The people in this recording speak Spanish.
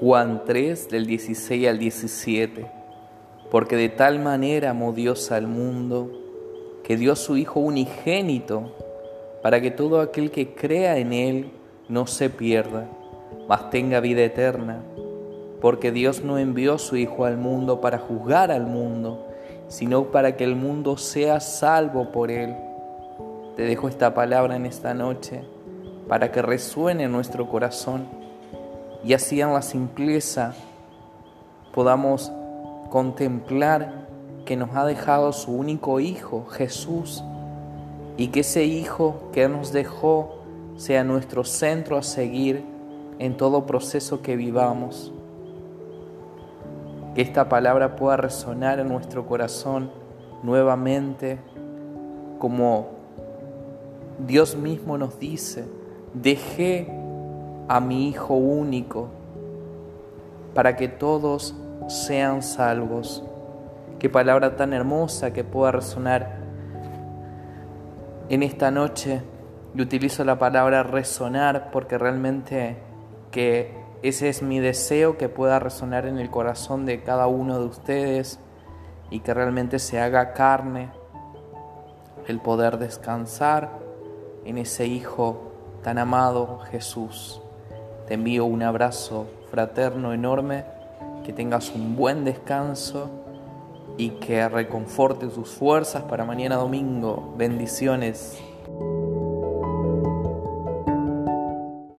Juan 3 del 16 al 17. Porque de tal manera amó Dios al mundo, que dio a su Hijo unigénito, para que todo aquel que crea en Él no se pierda, mas tenga vida eterna. Porque Dios no envió a su Hijo al mundo para juzgar al mundo, sino para que el mundo sea salvo por Él. Te dejo esta palabra en esta noche para que resuene en nuestro corazón y así en la simpleza podamos contemplar que nos ha dejado su único Hijo, Jesús, y que ese Hijo que nos dejó sea nuestro centro a seguir en todo proceso que vivamos. Que esta palabra pueda resonar en nuestro corazón nuevamente como Dios mismo nos dice, dejé a mi Hijo único para que todos sean salvos. Qué palabra tan hermosa que pueda resonar en esta noche. Y utilizo la palabra resonar porque realmente que ese es mi deseo que pueda resonar en el corazón de cada uno de ustedes y que realmente se haga carne el poder descansar en ese Hijo tan amado Jesús. Te envío un abrazo fraterno enorme, que tengas un buen descanso y que reconforte tus fuerzas para mañana domingo. Bendiciones.